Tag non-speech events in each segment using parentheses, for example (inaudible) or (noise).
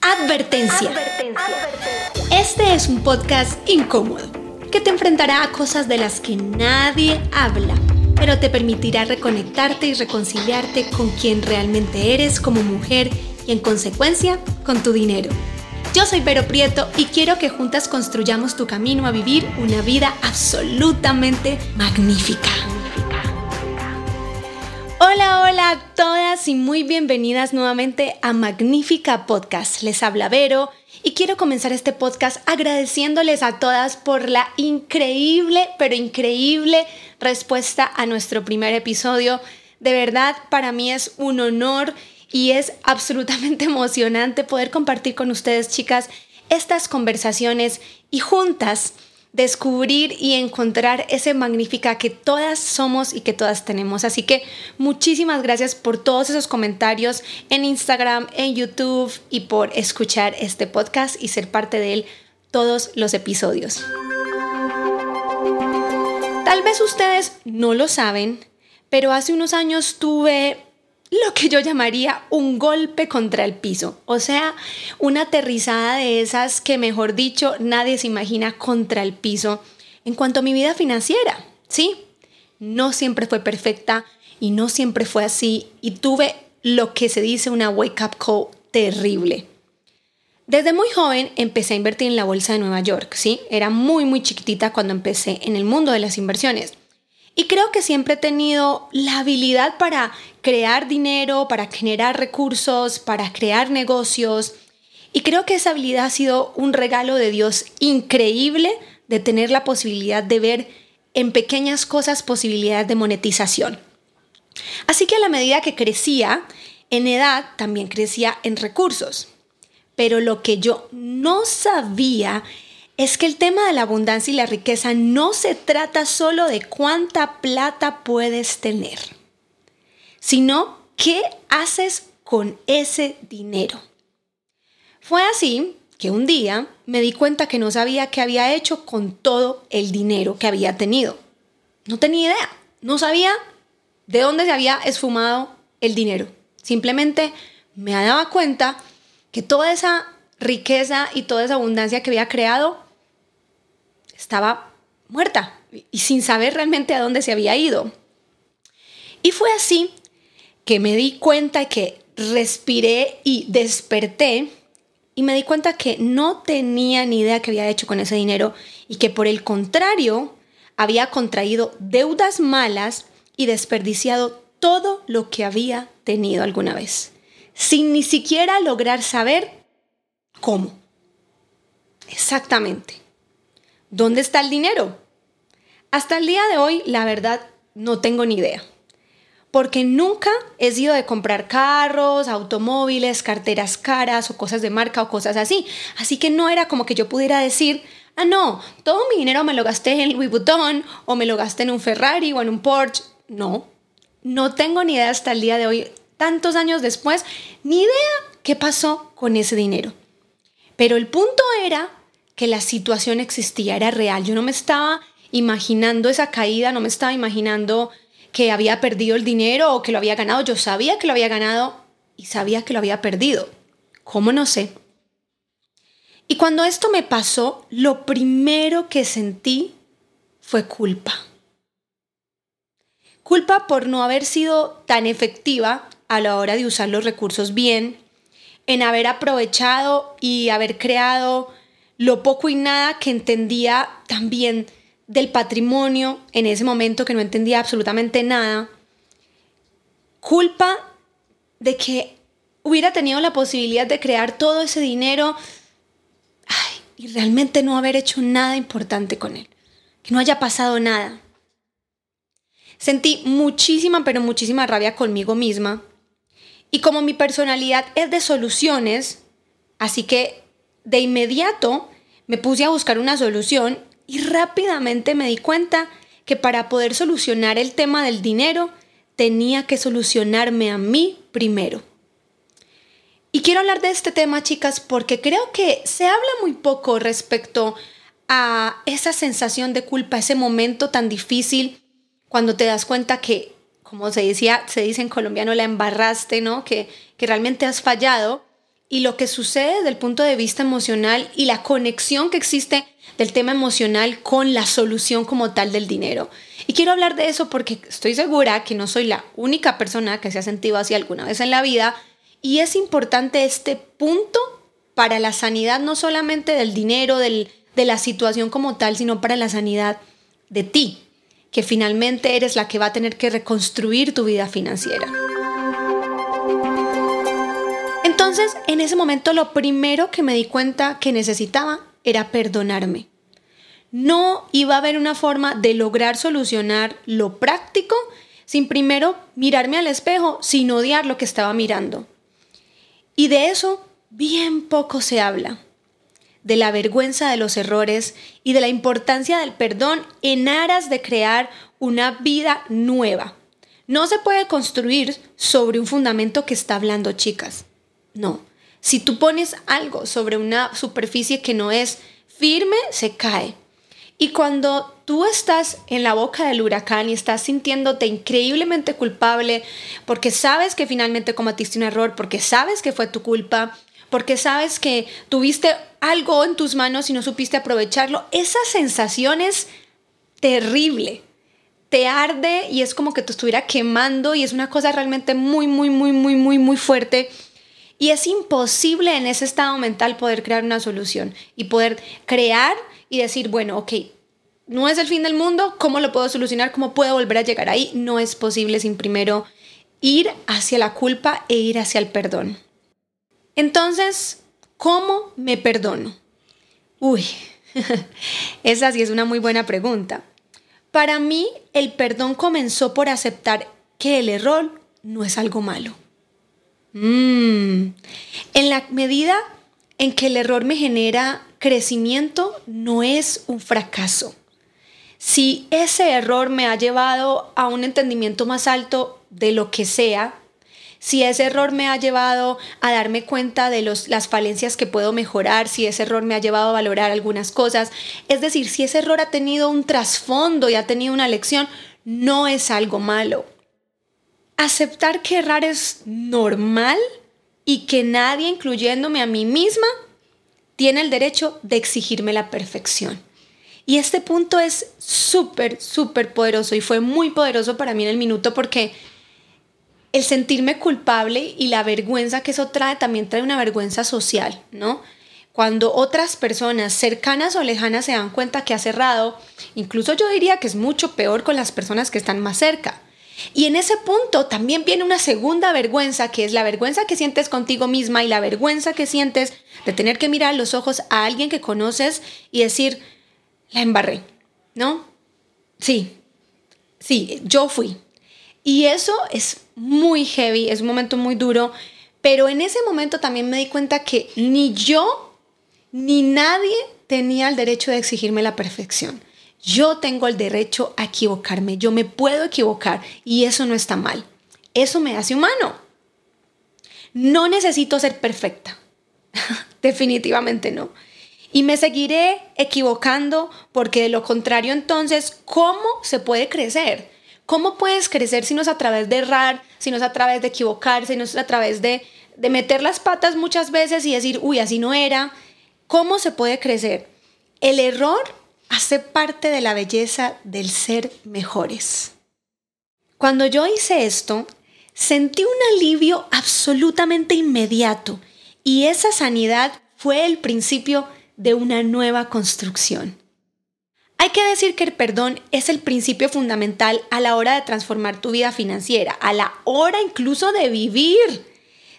Advertencia. Este es un podcast incómodo que te enfrentará a cosas de las que nadie habla, pero te permitirá reconectarte y reconciliarte con quien realmente eres como mujer y en consecuencia con tu dinero. Yo soy Vero Prieto y quiero que juntas construyamos tu camino a vivir una vida absolutamente magnífica. Hola, hola a todas y muy bienvenidas nuevamente a Magnífica Podcast. Les habla Vero y quiero comenzar este podcast agradeciéndoles a todas por la increíble, pero increíble respuesta a nuestro primer episodio. De verdad, para mí es un honor y es absolutamente (laughs) emocionante poder compartir con ustedes, chicas, estas conversaciones y juntas descubrir y encontrar ese magnífica que todas somos y que todas tenemos. Así que muchísimas gracias por todos esos comentarios en Instagram, en YouTube y por escuchar este podcast y ser parte de él todos los episodios. Tal vez ustedes no lo saben, pero hace unos años tuve lo que yo llamaría un golpe contra el piso, o sea, una aterrizada de esas que, mejor dicho, nadie se imagina contra el piso en cuanto a mi vida financiera, ¿sí? No siempre fue perfecta y no siempre fue así y tuve lo que se dice una wake up call terrible. Desde muy joven empecé a invertir en la bolsa de Nueva York, ¿sí? Era muy, muy chiquitita cuando empecé en el mundo de las inversiones. Y creo que siempre he tenido la habilidad para crear dinero, para generar recursos, para crear negocios. Y creo que esa habilidad ha sido un regalo de Dios increíble de tener la posibilidad de ver en pequeñas cosas posibilidades de monetización. Así que a la medida que crecía en edad, también crecía en recursos. Pero lo que yo no sabía es que el tema de la abundancia y la riqueza no se trata solo de cuánta plata puedes tener, sino qué haces con ese dinero. Fue así que un día me di cuenta que no sabía qué había hecho con todo el dinero que había tenido. No tenía idea, no sabía de dónde se había esfumado el dinero. Simplemente me daba cuenta que toda esa riqueza y toda esa abundancia que había creado estaba muerta y sin saber realmente a dónde se había ido. Y fue así que me di cuenta que respiré y desperté y me di cuenta que no tenía ni idea qué había hecho con ese dinero y que por el contrario había contraído deudas malas y desperdiciado todo lo que había tenido alguna vez, sin ni siquiera lograr saber cómo. Exactamente. ¿Dónde está el dinero? Hasta el día de hoy, la verdad, no tengo ni idea. Porque nunca he sido de comprar carros, automóviles, carteras caras o cosas de marca o cosas así. Así que no era como que yo pudiera decir, ah, no, todo mi dinero me lo gasté en Louis Vuitton o me lo gasté en un Ferrari o en un Porsche. No, no tengo ni idea hasta el día de hoy, tantos años después, ni idea qué pasó con ese dinero. Pero el punto era que la situación existía, era real. Yo no me estaba imaginando esa caída, no me estaba imaginando que había perdido el dinero o que lo había ganado. Yo sabía que lo había ganado y sabía que lo había perdido. ¿Cómo no sé? Y cuando esto me pasó, lo primero que sentí fue culpa. Culpa por no haber sido tan efectiva a la hora de usar los recursos bien, en haber aprovechado y haber creado lo poco y nada que entendía también del patrimonio en ese momento que no entendía absolutamente nada. Culpa de que hubiera tenido la posibilidad de crear todo ese dinero y realmente no haber hecho nada importante con él, que no haya pasado nada. Sentí muchísima, pero muchísima rabia conmigo misma. Y como mi personalidad es de soluciones, así que de inmediato me puse a buscar una solución y rápidamente me di cuenta que para poder solucionar el tema del dinero tenía que solucionarme a mí primero. Y quiero hablar de este tema, chicas, porque creo que se habla muy poco respecto a esa sensación de culpa, ese momento tan difícil cuando te das cuenta que, como se decía, se dice en colombiano, la embarraste, ¿no? Que, que realmente has fallado y lo que sucede desde el punto de vista emocional y la conexión que existe del tema emocional con la solución como tal del dinero. Y quiero hablar de eso porque estoy segura que no soy la única persona que se ha sentido así alguna vez en la vida y es importante este punto para la sanidad no solamente del dinero, del, de la situación como tal, sino para la sanidad de ti, que finalmente eres la que va a tener que reconstruir tu vida financiera. Entonces, en ese momento lo primero que me di cuenta que necesitaba era perdonarme. No iba a haber una forma de lograr solucionar lo práctico sin primero mirarme al espejo, sin odiar lo que estaba mirando. Y de eso bien poco se habla, de la vergüenza de los errores y de la importancia del perdón en aras de crear una vida nueva. No se puede construir sobre un fundamento que está hablando, chicas. No. Si tú pones algo sobre una superficie que no es firme, se cae. Y cuando tú estás en la boca del huracán y estás sintiéndote increíblemente culpable porque sabes que finalmente cometiste un error, porque sabes que fue tu culpa, porque sabes que tuviste algo en tus manos y no supiste aprovecharlo, esa sensación es terrible. Te arde y es como que te estuviera quemando y es una cosa realmente muy, muy, muy, muy, muy, muy fuerte. Y es imposible en ese estado mental poder crear una solución y poder crear y decir, bueno, ok, no es el fin del mundo, ¿cómo lo puedo solucionar? ¿Cómo puedo volver a llegar ahí? No es posible sin primero ir hacia la culpa e ir hacia el perdón. Entonces, ¿cómo me perdono? Uy, (laughs) esa sí es una muy buena pregunta. Para mí, el perdón comenzó por aceptar que el error no es algo malo. Mm. En la medida en que el error me genera crecimiento, no es un fracaso. Si ese error me ha llevado a un entendimiento más alto de lo que sea, si ese error me ha llevado a darme cuenta de los, las falencias que puedo mejorar, si ese error me ha llevado a valorar algunas cosas, es decir, si ese error ha tenido un trasfondo y ha tenido una lección, no es algo malo. Aceptar que errar es normal y que nadie, incluyéndome a mí misma, tiene el derecho de exigirme la perfección. Y este punto es súper, súper poderoso y fue muy poderoso para mí en el minuto porque el sentirme culpable y la vergüenza que eso trae también trae una vergüenza social, ¿no? Cuando otras personas cercanas o lejanas se dan cuenta que ha cerrado, incluso yo diría que es mucho peor con las personas que están más cerca. Y en ese punto también viene una segunda vergüenza, que es la vergüenza que sientes contigo misma y la vergüenza que sientes de tener que mirar los ojos a alguien que conoces y decir, la embarré, ¿no? Sí, sí, yo fui. Y eso es muy heavy, es un momento muy duro, pero en ese momento también me di cuenta que ni yo ni nadie tenía el derecho de exigirme la perfección. Yo tengo el derecho a equivocarme, yo me puedo equivocar y eso no está mal. Eso me hace humano. No necesito ser perfecta. (laughs) Definitivamente no. Y me seguiré equivocando porque de lo contrario entonces, ¿cómo se puede crecer? ¿Cómo puedes crecer si no es a través de errar, si no es a través de equivocarse, si no es a través de, de meter las patas muchas veces y decir, uy, así no era? ¿Cómo se puede crecer? El error hace parte de la belleza del ser mejores. Cuando yo hice esto, sentí un alivio absolutamente inmediato y esa sanidad fue el principio de una nueva construcción. Hay que decir que el perdón es el principio fundamental a la hora de transformar tu vida financiera, a la hora incluso de vivir.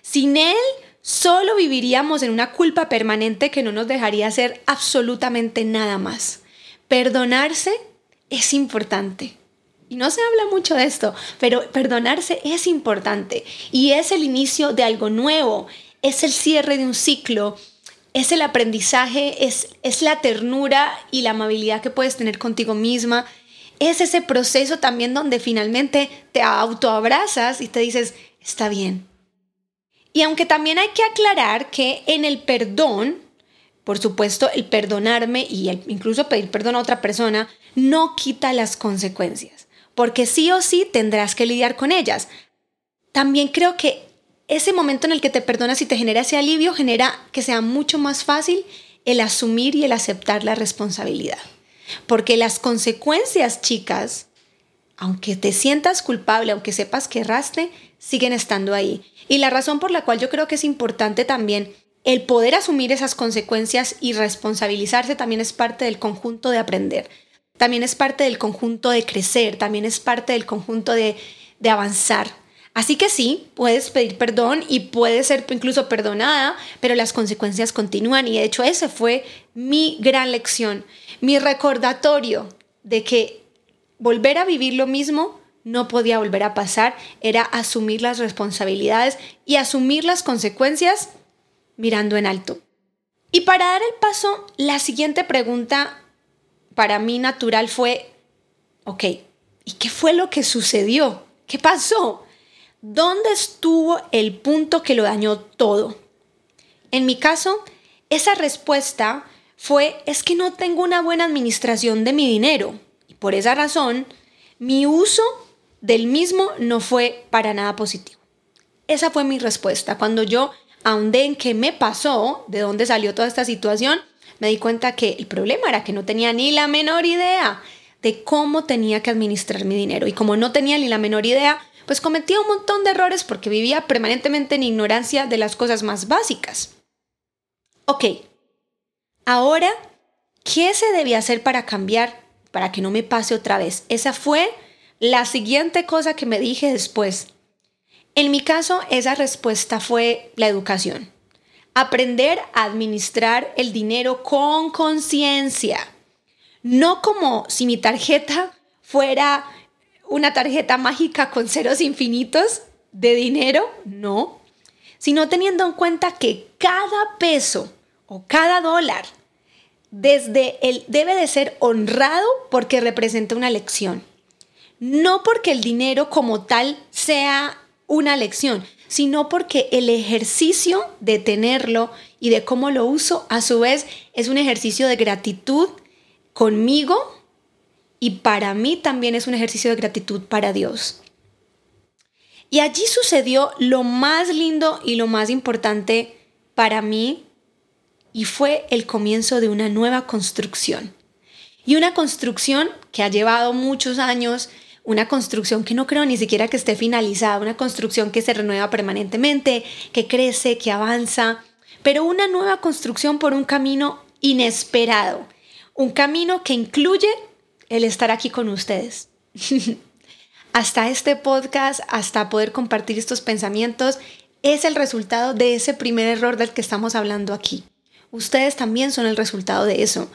Sin él, solo viviríamos en una culpa permanente que no nos dejaría hacer absolutamente nada más. Perdonarse es importante. Y no se habla mucho de esto, pero perdonarse es importante y es el inicio de algo nuevo, es el cierre de un ciclo, es el aprendizaje, es, es la ternura y la amabilidad que puedes tener contigo misma. Es ese proceso también donde finalmente te autoabrazas y te dices, está bien. Y aunque también hay que aclarar que en el perdón por supuesto, el perdonarme y incluso pedir perdón a otra persona no quita las consecuencias, porque sí o sí tendrás que lidiar con ellas. También creo que ese momento en el que te perdonas y te genera ese alivio, genera que sea mucho más fácil el asumir y el aceptar la responsabilidad. Porque las consecuencias, chicas, aunque te sientas culpable, aunque sepas que erraste, siguen estando ahí. Y la razón por la cual yo creo que es importante también el poder asumir esas consecuencias y responsabilizarse también es parte del conjunto de aprender. También es parte del conjunto de crecer, también es parte del conjunto de, de avanzar. Así que sí, puedes pedir perdón y puedes ser incluso perdonada, pero las consecuencias continúan y de hecho ese fue mi gran lección, mi recordatorio de que volver a vivir lo mismo no podía volver a pasar, era asumir las responsabilidades y asumir las consecuencias mirando en alto. Y para dar el paso, la siguiente pregunta para mí natural fue, ok, ¿y qué fue lo que sucedió? ¿Qué pasó? ¿Dónde estuvo el punto que lo dañó todo? En mi caso, esa respuesta fue, es que no tengo una buena administración de mi dinero. Y por esa razón, mi uso del mismo no fue para nada positivo. Esa fue mi respuesta. Cuando yo ahondé en qué me pasó, de dónde salió toda esta situación, me di cuenta que el problema era que no tenía ni la menor idea de cómo tenía que administrar mi dinero. Y como no tenía ni la menor idea, pues cometía un montón de errores porque vivía permanentemente en ignorancia de las cosas más básicas. Ok, ahora, ¿qué se debía hacer para cambiar, para que no me pase otra vez? Esa fue la siguiente cosa que me dije después. En mi caso, esa respuesta fue la educación. Aprender a administrar el dinero con conciencia. No como si mi tarjeta fuera una tarjeta mágica con ceros infinitos de dinero, no, sino teniendo en cuenta que cada peso o cada dólar desde el debe de ser honrado porque representa una lección. No porque el dinero como tal sea una lección, sino porque el ejercicio de tenerlo y de cómo lo uso a su vez es un ejercicio de gratitud conmigo y para mí también es un ejercicio de gratitud para Dios. Y allí sucedió lo más lindo y lo más importante para mí y fue el comienzo de una nueva construcción. Y una construcción que ha llevado muchos años, una construcción que no creo ni siquiera que esté finalizada, una construcción que se renueva permanentemente, que crece, que avanza, pero una nueva construcción por un camino inesperado, un camino que incluye el estar aquí con ustedes. (laughs) hasta este podcast, hasta poder compartir estos pensamientos, es el resultado de ese primer error del que estamos hablando aquí. Ustedes también son el resultado de eso.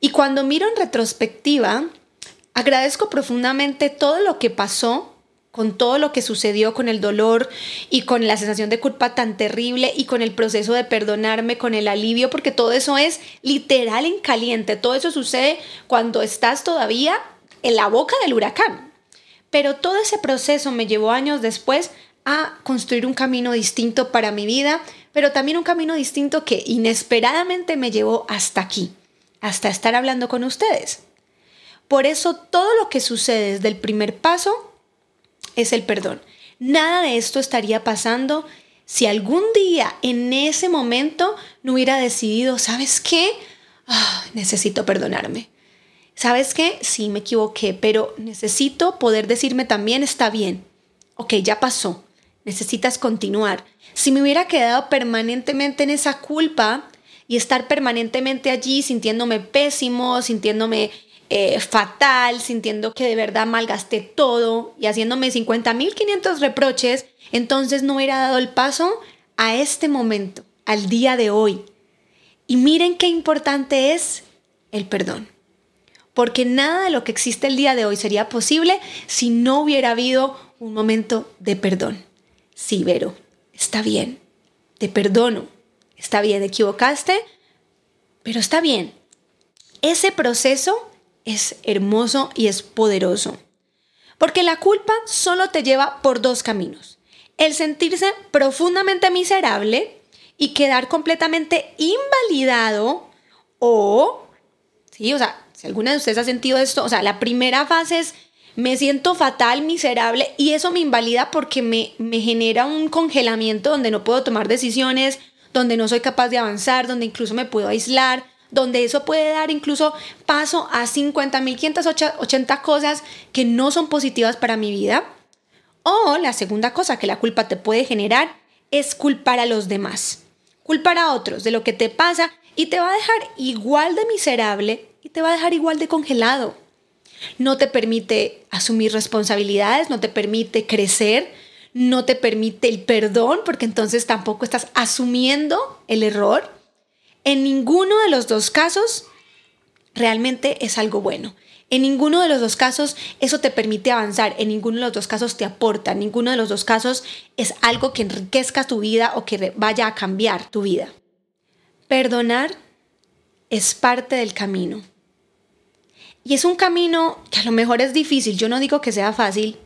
Y cuando miro en retrospectiva, agradezco profundamente todo lo que pasó, con todo lo que sucedió, con el dolor y con la sensación de culpa tan terrible y con el proceso de perdonarme, con el alivio, porque todo eso es literal en caliente. Todo eso sucede cuando estás todavía en la boca del huracán. Pero todo ese proceso me llevó años después a construir un camino distinto para mi vida, pero también un camino distinto que inesperadamente me llevó hasta aquí, hasta estar hablando con ustedes. Por eso todo lo que sucede desde el primer paso es el perdón. Nada de esto estaría pasando si algún día en ese momento no hubiera decidido, ¿sabes qué? Ah, necesito perdonarme. ¿Sabes qué? Sí, me equivoqué, pero necesito poder decirme también está bien. Ok, ya pasó. Necesitas continuar. Si me hubiera quedado permanentemente en esa culpa y estar permanentemente allí sintiéndome pésimo, sintiéndome eh, fatal, sintiendo que de verdad malgasté todo y haciéndome 50.500 reproches, entonces no hubiera dado el paso a este momento, al día de hoy. Y miren qué importante es el perdón. Porque nada de lo que existe el día de hoy sería posible si no hubiera habido un momento de perdón. Sí, Vero, está bien, te perdono, está bien, equivocaste, pero está bien. Ese proceso es hermoso y es poderoso. Porque la culpa solo te lleva por dos caminos. El sentirse profundamente miserable y quedar completamente invalidado o, sí, o sea, si alguna de ustedes ha sentido esto, o sea, la primera fase es me siento fatal, miserable y eso me invalida porque me, me genera un congelamiento donde no puedo tomar decisiones, donde no soy capaz de avanzar, donde incluso me puedo aislar, donde eso puede dar incluso paso a 50.580 cosas que no son positivas para mi vida. O la segunda cosa que la culpa te puede generar es culpar a los demás, culpar a otros de lo que te pasa y te va a dejar igual de miserable y te va a dejar igual de congelado no te permite asumir responsabilidades, no te permite crecer, no te permite el perdón, porque entonces tampoco estás asumiendo el error. En ninguno de los dos casos realmente es algo bueno. En ninguno de los dos casos eso te permite avanzar, en ninguno de los dos casos te aporta, en ninguno de los dos casos es algo que enriquezca tu vida o que vaya a cambiar tu vida. Perdonar es parte del camino. Y es un camino que a lo mejor es difícil, yo no digo que sea fácil,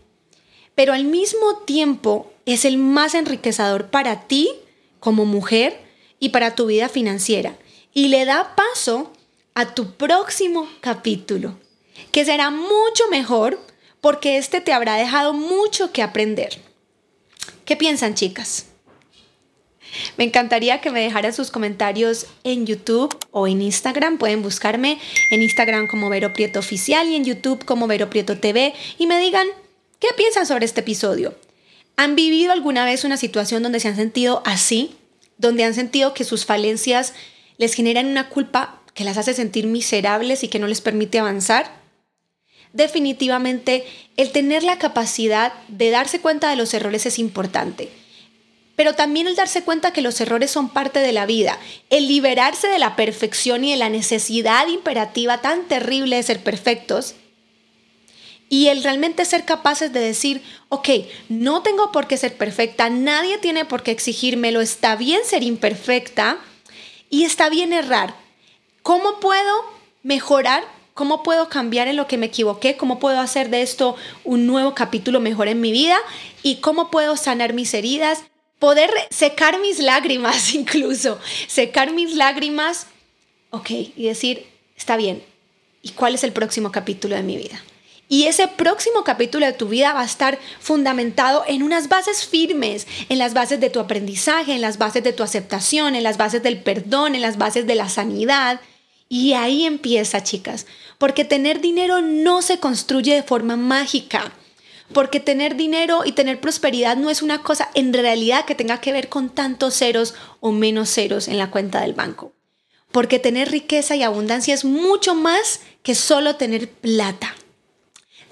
pero al mismo tiempo es el más enriquecedor para ti como mujer y para tu vida financiera. Y le da paso a tu próximo capítulo, que será mucho mejor porque este te habrá dejado mucho que aprender. ¿Qué piensan, chicas? Me encantaría que me dejaran sus comentarios en YouTube o en Instagram. Pueden buscarme en Instagram como Vero Prieto Oficial y en YouTube como Vero Prieto TV y me digan qué piensan sobre este episodio. ¿Han vivido alguna vez una situación donde se han sentido así? Donde han sentido que sus falencias les generan una culpa que las hace sentir miserables y que no les permite avanzar? Definitivamente, el tener la capacidad de darse cuenta de los errores es importante pero también el darse cuenta que los errores son parte de la vida, el liberarse de la perfección y de la necesidad imperativa tan terrible de ser perfectos, y el realmente ser capaces de decir, ok, no tengo por qué ser perfecta, nadie tiene por qué exigírmelo, está bien ser imperfecta y está bien errar. ¿Cómo puedo mejorar? ¿Cómo puedo cambiar en lo que me equivoqué? ¿Cómo puedo hacer de esto un nuevo capítulo mejor en mi vida? ¿Y cómo puedo sanar mis heridas? poder secar mis lágrimas (laughs) incluso, secar mis lágrimas, ok, y decir, está bien, ¿y cuál es el próximo capítulo de mi vida? Y ese próximo capítulo de tu vida va a estar fundamentado en unas bases firmes, en las bases de tu aprendizaje, en las bases de tu aceptación, en las bases del perdón, en las bases de la sanidad. Y ahí empieza, chicas, porque tener dinero no se construye de forma mágica porque tener dinero y tener prosperidad no es una cosa en realidad que tenga que ver con tantos ceros o menos ceros en la cuenta del banco. Porque tener riqueza y abundancia es mucho más que solo tener plata.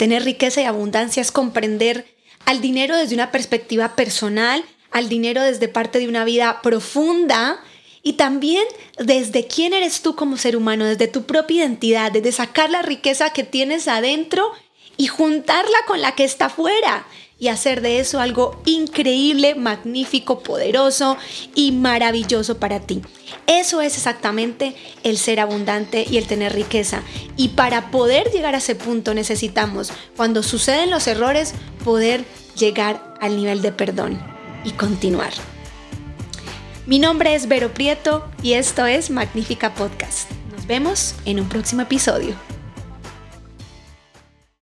Tener riqueza y abundancia es comprender al dinero desde una perspectiva personal, al dinero desde parte de una vida profunda y también desde quién eres tú como ser humano, desde tu propia identidad, desde sacar la riqueza que tienes adentro y juntarla con la que está afuera y hacer de eso algo increíble, magnífico, poderoso y maravilloso para ti. Eso es exactamente el ser abundante y el tener riqueza. Y para poder llegar a ese punto necesitamos, cuando suceden los errores, poder llegar al nivel de perdón y continuar. Mi nombre es Vero Prieto y esto es Magnífica Podcast. Nos vemos en un próximo episodio.